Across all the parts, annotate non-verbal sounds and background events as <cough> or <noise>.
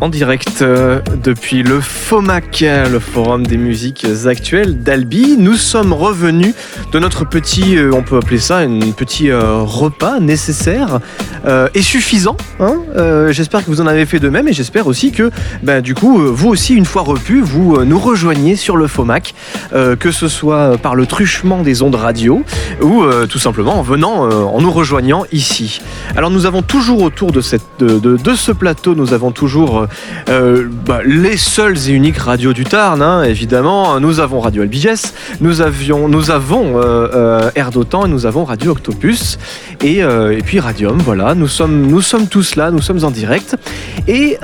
en direct euh, depuis le FOMAC, le Forum des musiques actuelles d'Albi. Nous sommes revenus de notre petit, euh, on peut appeler ça un petit euh, repas nécessaire et suffisant. Hein. j'espère que vous en avez fait de même et j'espère aussi que ben, du coup, vous aussi, une fois repu, vous nous rejoignez sur le FOMAC, que ce soit par le truchement des ondes radio ou tout simplement en venant, en nous rejoignant ici. Alors nous avons toujours autour de, ce plateau, nous avons toujours euh, bah, les seules et uniques radios du Tarn, hein, évidemment. Nous avons Radio Albiges, nous, avions, nous avons euh, euh, Air d'Otan et nous avons Radio Octopus et, et, puis Radium. Voilà, nous sommes, nous sommes tous là, nous sommes en direct. Et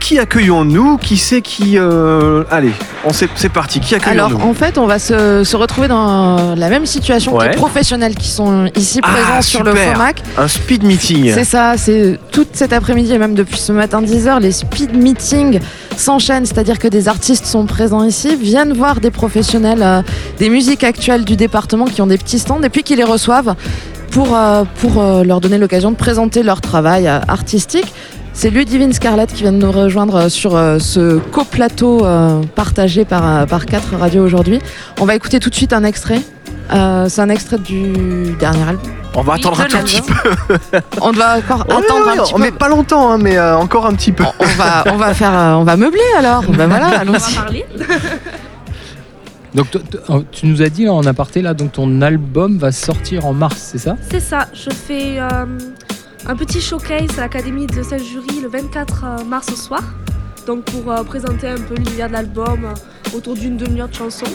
qui accueillons-nous? Qui c'est qui Allez, c'est parti. Qui accueillons-nous? Alors en fait, on va se, retrouver dans la même situation que les professionnels qui sont ici ah, présents sur le FOMAC. Un speed meeting. C'est ça, c'est toute cet après-midi et même depuis ce matin 10h, les speed meetings s'enchaînent, c'est-à-dire que des artistes sont présents ici, viennent voir des professionnels euh, des musiques actuelles du département qui ont des petits stands et puis qui les reçoivent pour, euh, pour euh, leur donner l'occasion de présenter leur travail artistique. C'est Ludivine Scarlett qui vient de nous rejoindre sur ce coplateau partagé par, par quatre radios aujourd'hui. On va écouter tout de suite un extrait. C'est un extrait du dernier album on va attendre un tout petit peu. on va encore attendre un petit peu. Mais pas longtemps, hein, mais euh, encore un petit peu. On, va, on va faire, euh, on va meubler alors. ben voilà, allons-y. Donc tu nous as dit en aparté là, donc ton album va sortir en mars, c'est ça? C'est ça. Je fais euh, un petit showcase à l'Académie de saint Jury le 24 mars au soir. Donc pour présenter un peu l'univers de l'album autour d'une demi-heure de chansons.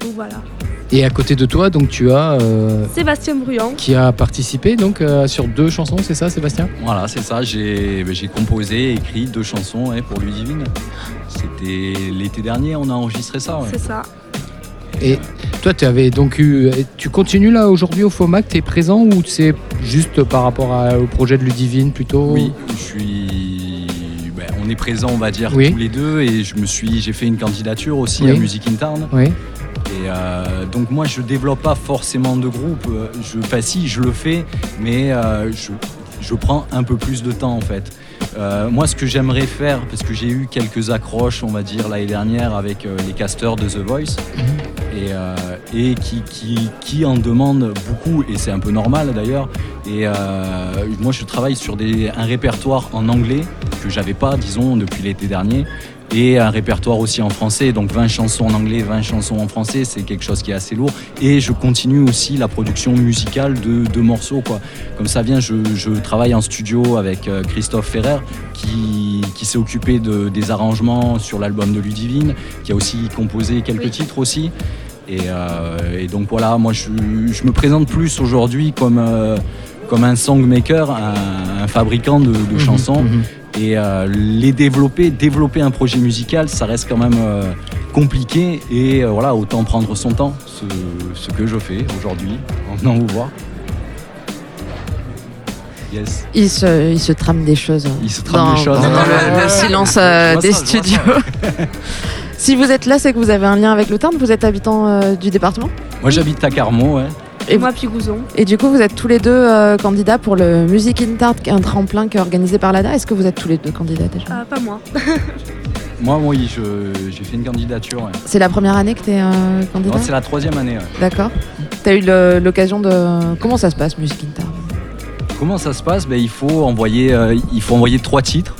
Donc voilà. Et à côté de toi, donc tu as euh, Sébastien Bruyant qui a participé donc euh, sur deux chansons, c'est ça, Sébastien? Voilà, c'est ça. J'ai ben, composé, écrit deux chansons pour Ludivine. C'était l'été dernier, on a enregistré ça. C'est ça. Et toi, tu avais donc eu, tu continues là aujourd'hui au FOMAC, tu es présent ou c'est juste par rapport au projet de Ludivine plutôt? Oui, je suis. Ben, on est présent, on va dire tous les deux, et je me suis, j'ai fait une candidature aussi à Music Interne. Oui. Et euh, donc moi je développe pas forcément de groupe. Je, enfin si, je le fais, mais euh, je, prends un peu plus de temps en fait. Euh, moi ce que j'aimerais faire, parce que j'ai eu quelques accroches, on va dire l'année dernière avec les casteurs de The Voice, mhm. et, qui, qui, en demandent beaucoup, et c'est un peu normal d'ailleurs. Et moi je travaille sur des, un répertoire en anglais que j'avais pas, disons, depuis l'été dernier et un répertoire aussi en français. Donc 20 chansons en anglais, 20 chansons en français, c'est quelque chose qui est assez lourd. Et je continue aussi la production musicale de, de morceaux. Quoi. Comme ça vient, je, je, travaille en studio avec euh, Christophe Ferrer qui, qui s'est occupé de, des arrangements sur l'album de Ludivine, qui a aussi composé quelques titres aussi. Et, euh, et, donc voilà, moi je, je me présente plus aujourd'hui comme, euh, comme un songmaker, un, un fabricant de, de mhm, chansons. Mhm. Et euh, les développer, développer un projet musical, ça reste quand même euh, compliqué. Et euh, voilà, autant prendre son temps, ce, que je fais aujourd'hui, en venant vous voir. Yes. Il, se, il se trame des choses. Il se trame des choses. Dans le, silence des studios. <laughs> si vous êtes là, c'est que vous avez un lien avec le Tarn. Vous êtes habitant du département? Moi, j'habite à Carmont, ouais. Et moi, Pigouzon. Et du coup, vous êtes tous les deux euh, candidats pour le Music in Tart, un tremplin qui est organisé par l'ADA. Est-ce que vous êtes tous les deux candidats déjà? Euh, Pas moi. <laughs> moi, oui, j'ai fait une candidature. C'est la première année que tu es euh, candidat? C'est la troisième année. D'accord. Tu as eu l'occasion de. Comment ça se passe, Music in Tart Comment ça se passe? Ben, il, faut envoyer, il faut envoyer trois titres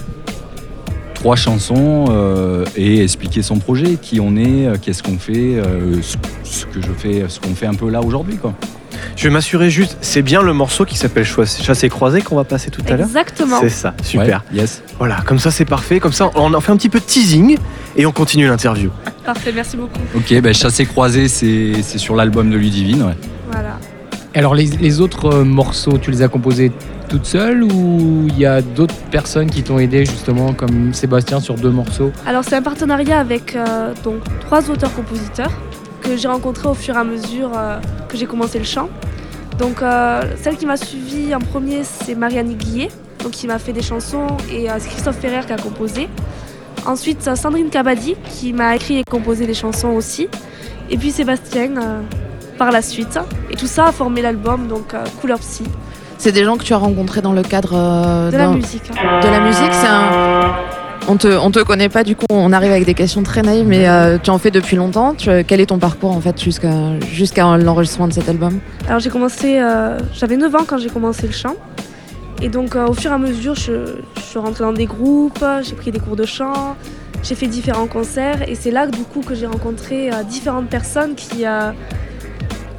trois chansons et expliquer son projet, qui on est, qu'est-ce qu'on fait, ce, que je fais, ce qu'on fait un peu là aujourd'hui, quoi. Je vais m'assurer juste, c'est bien le morceau qui s'appelle Chassé croisé qu'on va passer tout à l'heure Exactement. C'est ça, super. yes. Voilà, comme ça c'est parfait. Comme ça, on en fait un petit peu de teasing et on continue l'interview. Parfait, merci beaucoup. Ok, ben Chassé croisé, c'est sur l'album de Ludivine. Ouais. Voilà. Alors les, autres euh, morceaux, tu les as composés toutes seules ou il y a d'autres personnes qui t'ont aidé justement comme Sébastien sur deux morceaux? Alors c'est un partenariat avec euh, donc trois auteurs-compositeurs que j'ai rencontré au fur et à mesure euh, que j'ai commencé le chant. Donc euh, celle qui m'a suivi en premier, c'est Marianne Guillet, donc qui m'a fait des chansons, et euh, c'est Christophe Ferrer qui a composé. Ensuite, Sandrine Cabadi, qui m'a écrit et composé des chansons aussi. Et puis Sébastien par la suite. Et tout ça a formé l'album, donc Couleur Psy. C'est des gens que tu as rencontrés dans le cadre euh, De la musique. hein. de la musique. C'est un... On te, on te connaît pas, du coup, on arrive avec des questions très naïves, mais euh, tu en fais depuis longtemps. Quel est ton parcours en fait jusqu'à jusqu'à l'enregistrement de cet album? Alors j'ai commencé, euh, j'avais 9 ans quand j'ai commencé le chant. Et donc euh, au fur et à mesure, je, je suis rentrée dans des groupes, j'ai pris des cours de chant, j'ai fait différents concerts. Et c'est là du coup que j'ai rencontré différentes personnes qui,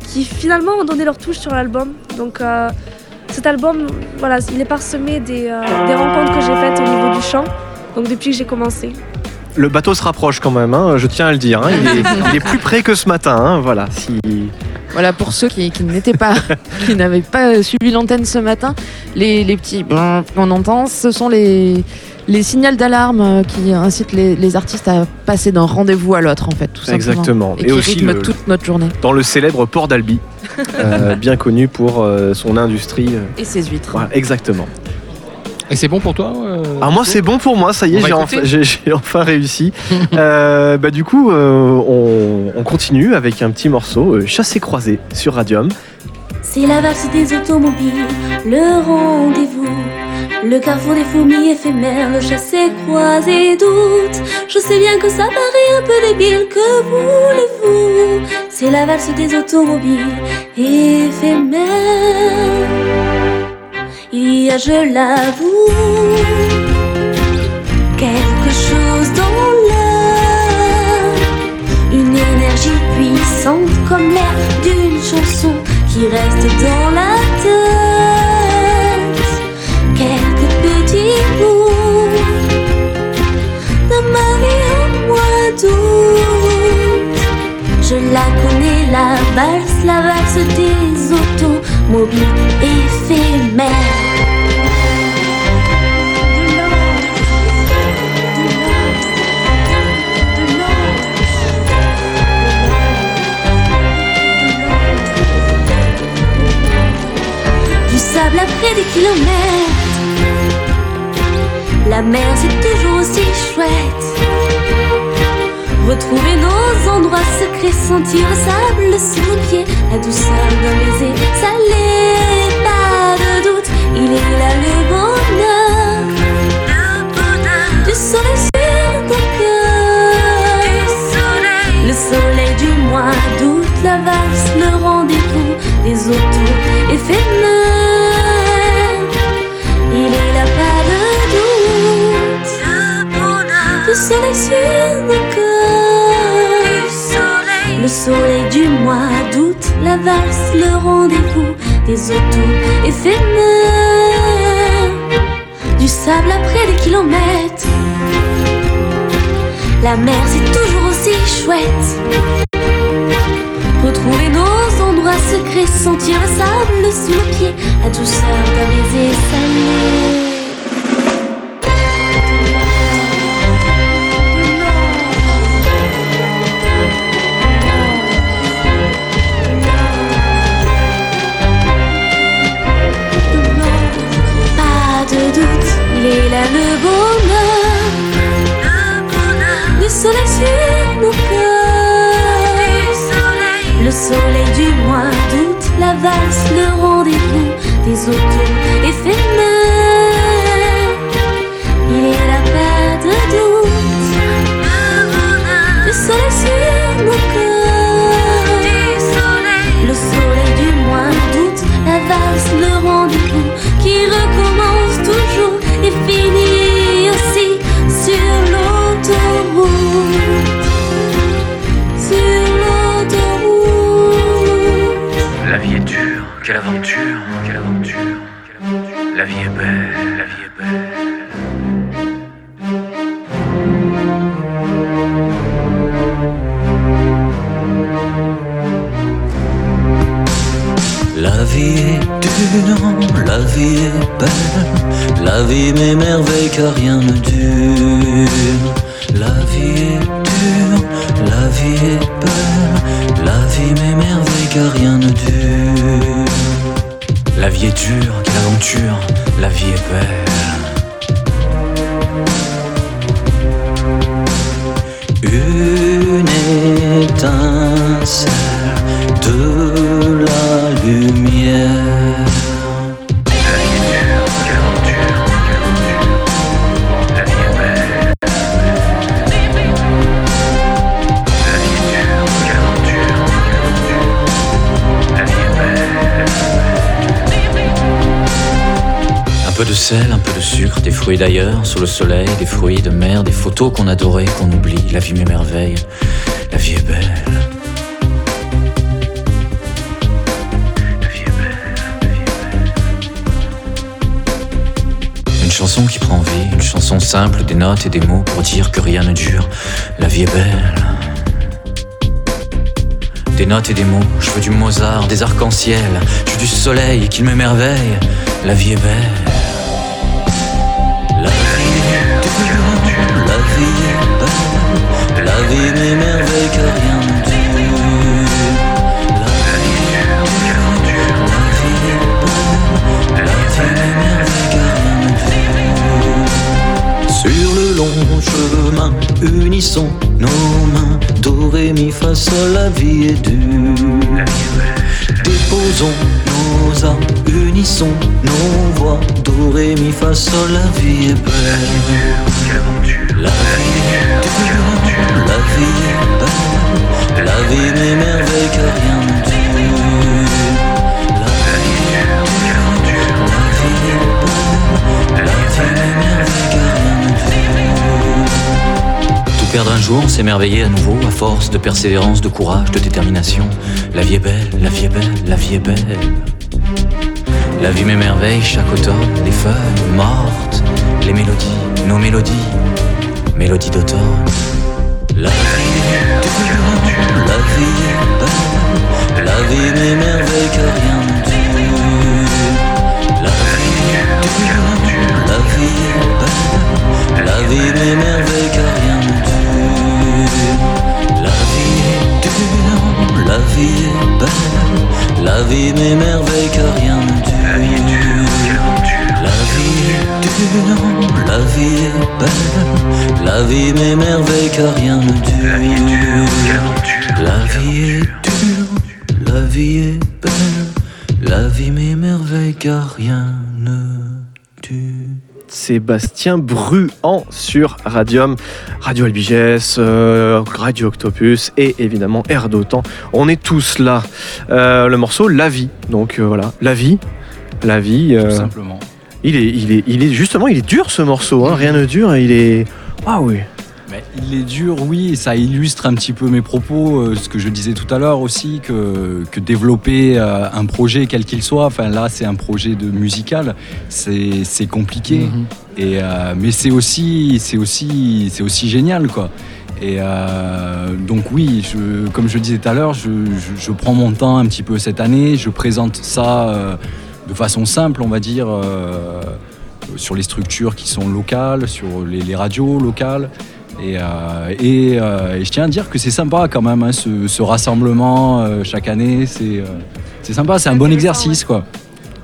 qui finalement ont donné leur touche sur l'album. Donc cet album, voilà, il est parsemé des, des rencontres que j'ai faites au niveau du chant. Donc depuis que j'ai commencé. Le bateau se rapproche quand même, hein, je tiens à le dire. hein. Il, est, <laughs> il est plus près que ce matin. hein, voilà. Si... Voilà, pour ceux qui, qui n'étaient pas, <laughs> qui n'avaient pas suivi l'antenne ce matin, les, les petits brrr qu'on entend, ce sont les, les signaux d'alarme euh, qui incitent les, les artistes à passer d'un rendez-vous à l'autre, en fait, tout simplement. Exactement. Et, Et qui aussi rythment le- toute notre journée. Dans le célèbre port d'Albi, <laughs> euh, bien connu pour euh, son industrie. Et ses huîtres. voilà, exactement. Et c'est bon pour toi euh, Alors Ah, moi c'est bon pour moi, ça y est, j'ai enfin, réussi. <laughs> Euh, bah, du coup, euh, on, on continue avec un petit morceau, euh, Chassé croisé sur Radium. C'est la valse des automobiles, le rendez-vous, le carrefour des fourmis éphémères, le chassé croisé doute. Je sais bien que ça paraît un peu débile, que voulez-vous? C'est la valse des automobiles éphémères. Il y a, je l'avoue, quelque chose dans l'air, une énergie puissante comme l'air d'une chanson qui reste dans la tête. Quelques petits bouts de ma vie mois. Je la connais, la valse, la valse des automobiles éphémères. De après des kilomètres. La mer c'est toujours aussi chouette. Retrouver nos endroits secrets, sentir le sable sous nos pieds, la douceur d'un baiser salé, pas de doute, il est là le bonheur. Du soleil sur ton cœur, le soleil du mois d'août, la valse, le rendez-vous des autos éphémères. Soleil sur. Le soleil du mois d'août, la valse, le rendez-vous des autos éphémères. Du sable après des kilomètres. La mer c'est toujours aussi chouette. Retrouver nos endroits secrets, sentir le sable sous nos pieds, la douceur d'un baiser salé. Sur nos cœurs. Le soleil du mois d'août, la valse, le rendez-vous des autos éphémères. Il est là, pas de doute. Le soleil sur quelle aventure, quelle aventure. La vie est belle, la vie est belle. La vie est dure, la vie est belle, la vie m'émerveille car rien ne dure. La vie est dure, la vie est belle, la vie m'émerveille car rien ne dure. Vie est dure, quelle aventure, la vie est belle. Une étincelle de la lumière. Un peu de sucre, des fruits d'ailleurs, sous le soleil, des fruits de mer, des photos qu'on adorait, qu'on oublie. La vie m'émerveille, la vie est belle. Une chanson qui prend vie, une chanson simple, des notes et des mots pour dire que rien ne dure. La vie est belle. Des notes et des mots, je veux du Mozart, des arcs-en-ciel, je veux du soleil qui m'émerveille. La vie est belle. Vie m'émerveille que rien ne dure. La vie la vie. La vie m'émerveille que rien ne dure. Sur le long chemin, unissons nos mains. Do, mi, fa, sol, la vie est dure. Déposons nos âmes, unissons nos voix. Do, mi, fa, sol, la vie est belle. La vie est dure, la vie est belle. La vie m'émerveille que rien ne dure. La vie est belle. La vie m'émerveille que rien ne dure. Tout perdre un jour, s'émerveiller à nouveau, à force de persévérance, de courage, de détermination. La vie est belle, la vie est belle, la vie est belle. La vie m'émerveille chaque automne, les feuilles mortes, les mélodies, nos mélodies, mélodies d'automne. La Sébastien Bruant sur Radium, Radio Albigès, euh, Radio Octopus et évidemment Air d'Otan. On est tous là. Euh, le morceau La vie. Donc euh, voilà, La vie. La vie. Tout simplement. il, est, il, est, il est justement, il est dur ce morceau. hein, rien ne dure. Il est. Ah oui. Mais il est dur, oui, et ça illustre un petit peu mes propos, euh, ce que je disais tout à l'heure aussi, que, que développer euh, un projet quel qu'il soit, enfin là c'est un projet de musical, c'est compliqué, Mhm. et, euh, mais c'est aussi, c'est aussi, c'est aussi génial quoi. Et euh, donc oui, je, comme je le disais tout à l'heure, je, je- je prends mon temps un petit peu cette année, je présente ça euh, de façon simple, on va dire, euh, sur les structures qui sont locales, sur les, les radios locales. Et, euh, et, euh, et je tiens à dire que c'est sympa quand même, hein, ce, ce rassemblement euh, chaque année, c'est euh, sympa, c'est un bon exercice quoi.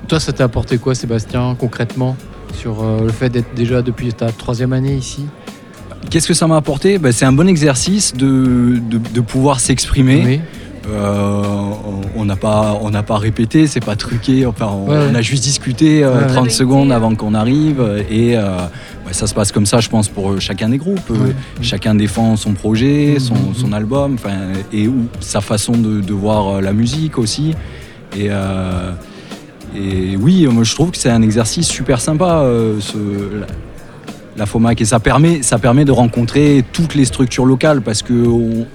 Toi, ça t'a apporté quoi, Sébastien, concrètement, sur euh, le fait d'être déjà depuis ta troisième année ici? Qu'est-ce que ça m'a apporté? Ben, C'est un bon exercice de, de, de pouvoir s'exprimer. Oui. Euh, on n'a pas, on n'a pas répété, c'est pas truqué. Enfin, on, Ouais, ouais. on a juste discuté euh, Ouais, ouais. 30 secondes avant qu'on arrive. Et euh, ouais, ça se passe comme ça, je pense, pour chacun des groupes. Euh, Ouais. Chacun défend son projet, son, Mhm. son album, enfin, et ou sa façon de, de voir euh, la musique aussi. Et, euh, et oui, moi je trouve que c'est un exercice super sympa, euh, ce, la, la FOMAC. Et ça permet, ça permet de rencontrer toutes les structures locales parce que on-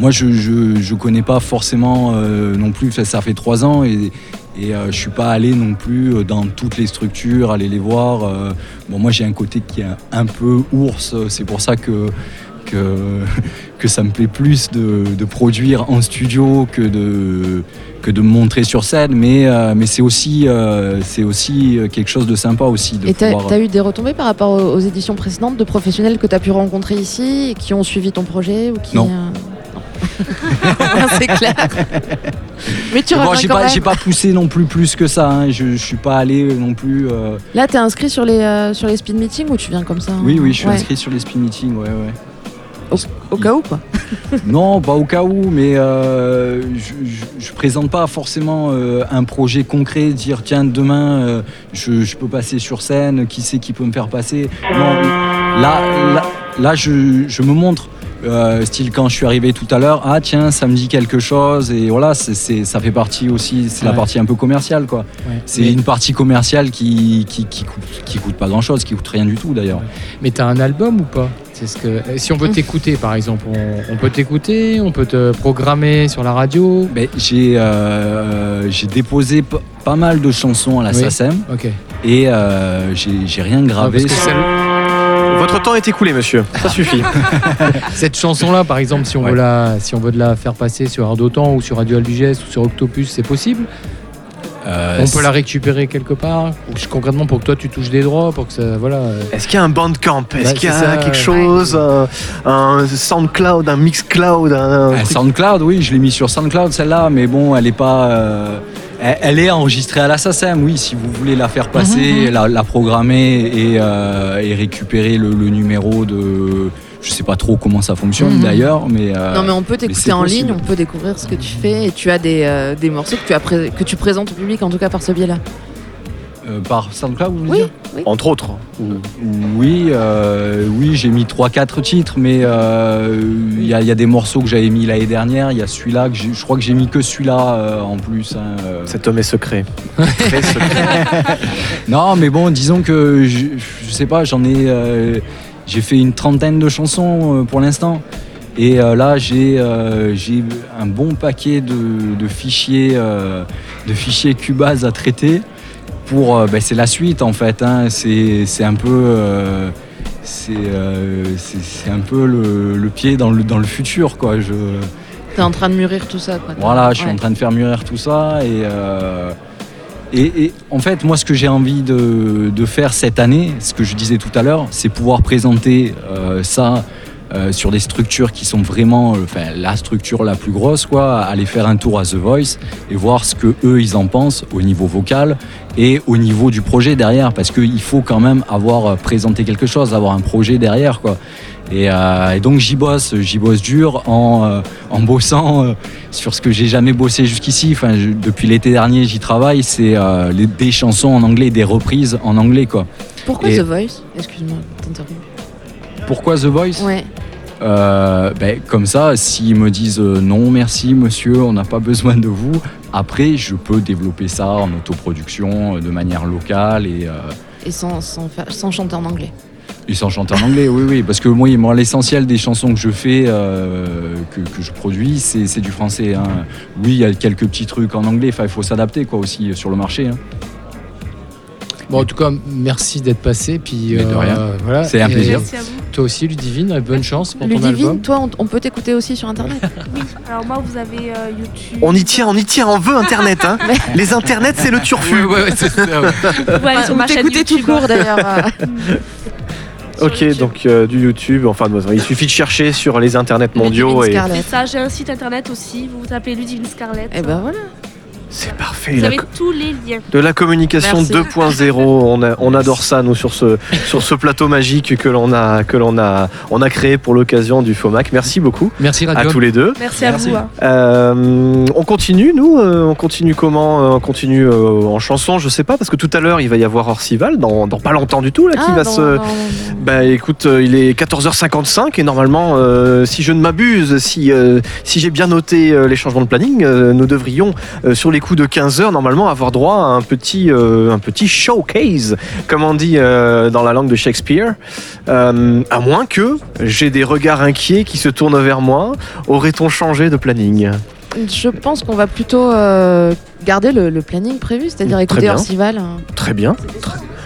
moi je, je, je connais pas forcément euh, non plus, ça, fait trois ans et, et euh, je suis pas allé non plus euh, dans toutes les structures, aller les voir. euh. bon, moi j'ai un côté qui est un, peu ours, c'est pour ça que, que, <laughs> que ça me plaît plus de, de produire en studio que de, que de me montrer sur scène, mais, euh, mais c'est aussi, euh, c'est aussi quelque chose de sympa aussi. De Et pouvoir- t'as eu des retombées par rapport aux, aux éditions précédentes de professionnels que tu as pu rencontrer ici et qui ont suivi ton projet ou qui Non. euh, non. <laughs> c'est clair. Mais tu Bon, reviens j'ai quand pas, même. j'ai pas poussé non plus plus que ça. hein. Je, je suis pas allé non plus. euh, Là, t'es inscrit sur les sur les speed meetings ou tu viens comme ça Oui, hein? Oui, je suis Ouais. inscrit sur les speed meetings. Ouais, ouais. Au cas où quoi. <laughs> Non, pas au cas où, mais euh, je, je, je présente pas forcément euh, un projet concret, dire tiens demain euh, je, je peux passer sur scène, qui c'est qui peut me faire passer. Non, là, là, là je, je me montre. Euh, style quand je suis arrivé tout à l'heure, ah tiens, ça me dit quelque chose. Et voilà, c'est, ça fait partie aussi, c'est la partie un peu commerciale, quoi. Ouais. C'est Mais- une partie commerciale qui, qui, qui coûte, qui coûte pas grand chose, qui coûte rien du tout d'ailleurs. Mais t'as un album ou pas? C'est ce que. euh, Si on veut t'écouter, par exemple, on, on peut t'écouter, on peut te programmer sur la radio? Ben, j'ai, euh, j'ai déposé pas mal de chansons à la Oui. SACEM et euh, j'ai, rien Ah, gravé. celle- Votre temps est écoulé, monsieur. Ça suffit. <laughs> cette chanson-là, par exemple, si on, Ouais. veut la, si on veut de la faire passer sur Ardotan ou sur Radio Aldigest ou sur Octopus, c'est possible Euh, On peut la récupérer quelque part Concrètement, pour que toi tu touches des droits, pour que ça. Voilà. euh, Est-ce qu'il y a un bandcamp Est-ce Bah, qu'il y a ça, quelque ouais. chose un, un SoundCloud, un Mixcloud un, Euh, truc- SoundCloud, oui, je l'ai mis sur SoundCloud celle-là, mais bon, elle est pas. euh, elle, elle est enregistrée à la SACEM, oui, si vous voulez la faire passer, Mhm, la, la programmer et, euh, et récupérer le, le numéro de. Je sais pas trop comment ça fonctionne Mhm. d'ailleurs, mais. euh, Non mais on peut t'écouter en ligne, on peut découvrir ce que tu fais et tu as des, euh, des morceaux que tu, as pré- que tu présentes au public en tout cas par ce biais-là. Euh, par SoundCloud, vous voulez Oui, dire oui. Entre autres. Oui, euh, oui, j'ai mis 3-4 titres, mais euh, il y, a- il y a des morceaux que j'avais mis l'année dernière. Il y a celui-là que je crois que j'ai mis que celui-là euh, en plus. hein, euh. Cet homme est secret. <laughs> Très secret. Non, mais bon, disons que je, je sais pas, j'en ai, euh, j'ai fait une trentaine de chansons euh, pour l'instant. Et euh, là, j'ai euh, j'ai un bon paquet de, de fichiers, euh, de fichiers Cubase à traiter. Pour, euh, ben, c'est la suite en fait. hein. C'est un peu, euh, c'est euh, c'est- c'est un peu le, le pied dans le dans le futur quoi. Je, T'es en train de mûrir tout ça quoi. voilà, je suis Ouais. en train de faire mûrir tout ça et, euh, et, et en fait, moi, ce que j'ai envie de, de faire cette année, ce que je disais tout à l'heure, c'est pouvoir présenter euh, ça euh, sur des structures qui sont vraiment, euh, enfin, la structure la plus grosse, quoi. Aller faire un tour à The Voice et voir ce que eux ils en pensent au niveau vocal et au niveau du projet derrière, parce qu'il faut quand même avoir euh, présenté quelque chose, avoir un projet derrière, quoi. Et, euh, et donc j'y bosse, j'y bosse dur en, euh, en bossant sur ce que j'ai jamais bossé jusqu'ici. Enfin, je- depuis l'été dernier, j'y travaille. C'est des chansons en anglais, des reprises en anglais, quoi. Pourquoi Et- The Voice? Excuse-moi, t'interromps. Pourquoi The Voice Ouais. Euh, ben, Comme ça, s'ils me disent euh, non, merci, monsieur, on n'a pas besoin de vous. Après, je peux développer ça en autoproduction euh, de manière locale et, Et sans, sans, chanter en anglais. et sans chanter en anglais. Oui, oui, parce que moi, moi, l'essentiel des chansons que je fais, que, que je produis, c'est du français. hein. Oui, il y a quelques petits trucs en anglais. Il faut s'adapter quoi aussi sur le marché. hein. Bon, en tout cas, merci d'être passé. Puis, Mais de rien. voilà. C'est un Et plaisir. Merci à vous. Toi aussi, Ludivine, bonne chance pour ton Ludivine, album. toi, on, on peut t'écouter aussi sur internet. <laughs> Oui, alors moi vous avez euh, YouTube. On y tient, on y tient, on veut Internet. Hein. Les Internets, c'est le turfu. Ouais, ouais, ouais, c'est ça. ouais. Vous pouvez aller sur Ou ma chaîne t'écouter tout YouTube. court d'ailleurs. euh. <laughs> Sur Ok, YouTube. donc euh, du YouTube, enfin il suffit de chercher sur les internets mondiaux Ludivine et ça, j'ai un site internet aussi. Vous tapez Ludivine Scarlett. Et ben voilà. C'est parfait. vous la avez tous les liens. de la communication Merci. 2.0, <laughs> on, a- on adore ça nous sur ce sur ce plateau magique que l'on a que l'on a on a créé pour l'occasion du FOMAC. Merci beaucoup Merci à Radio. tous les deux. Merci, à Merci. vous. hein. Euh, on continue, nous euh, On continue comment Euh, On continue euh, en chanson, je sais pas, parce que tout à l'heure, il va y avoir Orcival, dans, dans pas longtemps du tout, là, qui Ah, va non, se... Bah écoute, euh, il est 14h55 et normalement, euh, si je ne m'abuse, si, euh, si j'ai bien noté euh, les changements de planning, euh, nous devrions, euh, sur les coups de 15h, normalement avoir droit à un petit, euh, un petit showcase, comme on dit euh, dans la langue de Shakespeare. Euh, à moins que j'ai des regards inquiets qui se tournent vers moi, aurait-on changé de planning? Je pense qu'on va plutôt euh, garder le, le planning prévu, c'est-à-dire Très écouter bien. Orcival. hein. Très bien.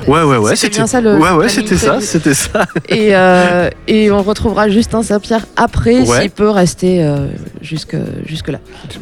Ouais, ouais, ouais, C'était bien ça, le Ouais, ouais, c'était ça, c'était ça. Et, euh, et on retrouvera Justin Saint-Pierre après, Ouais. s'il peut rester euh, jusque, jusque là.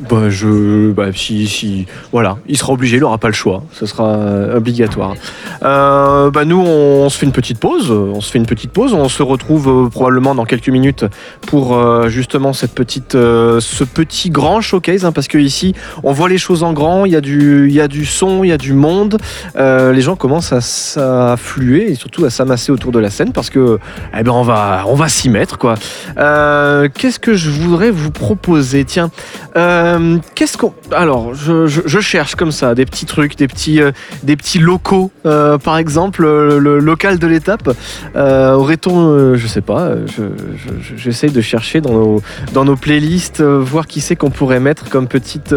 Bah, je, bah, si, si, voilà, il sera obligé, il aura pas le choix, ce sera euh, obligatoire. Euh, bah, nous, on, se fait une petite pause, on se fait une petite pause, on se retrouve probablement dans quelques minutes pour justement cette petite, ce petit grand showcase, hein, parce que ici, on voit les choses en grand, il y a du, il y a du son, il y a du monde, les gens commencent à, à affluer et surtout à s'amasser autour de la scène parce que eh ben on va on va s'y mettre quoi. Euh, qu'est-ce que je voudrais vous proposer? Tiens, euh, qu'est-ce qu'on alors je, je- cherche comme ça des petits trucs, des petits euh, des petits locaux par exemple le, local de l'étape. Aurait-on je sais pas, euh, je- j'essaye de chercher dans nos dans nos playlists voir qui c'est qu'on pourrait mettre comme petite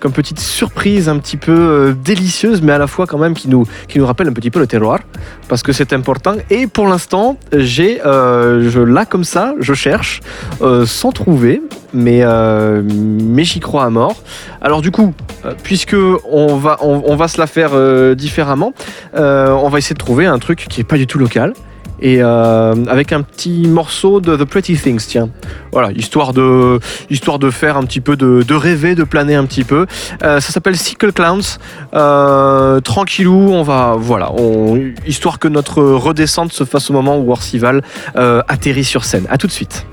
comme petite surprise un petit peu délicieuse, mais à la fois quand même qui nous, qui nous rappelle un petit le terroir, parce que c'est important. Et pour l'instant, j'ai, euh, là comme ça, je cherche, euh, sans trouver, mais, euh, mais j'y crois à mort. Alors du coup, puisque on va, on, va se la faire différemment, on va essayer de trouver un truc qui est pas du tout local. Et euh, avec un petit morceau de The Pretty Things, tiens. Voilà, histoire de, histoire de faire un petit peu de, de rêver, de planer un petit peu. Euh, ça s'appelle Sickle Clowns. Euh, tranquillou, on va, voilà, on, histoire que notre redescente se fasse au moment où Orcival euh, atterrit sur scène. À tout de suite.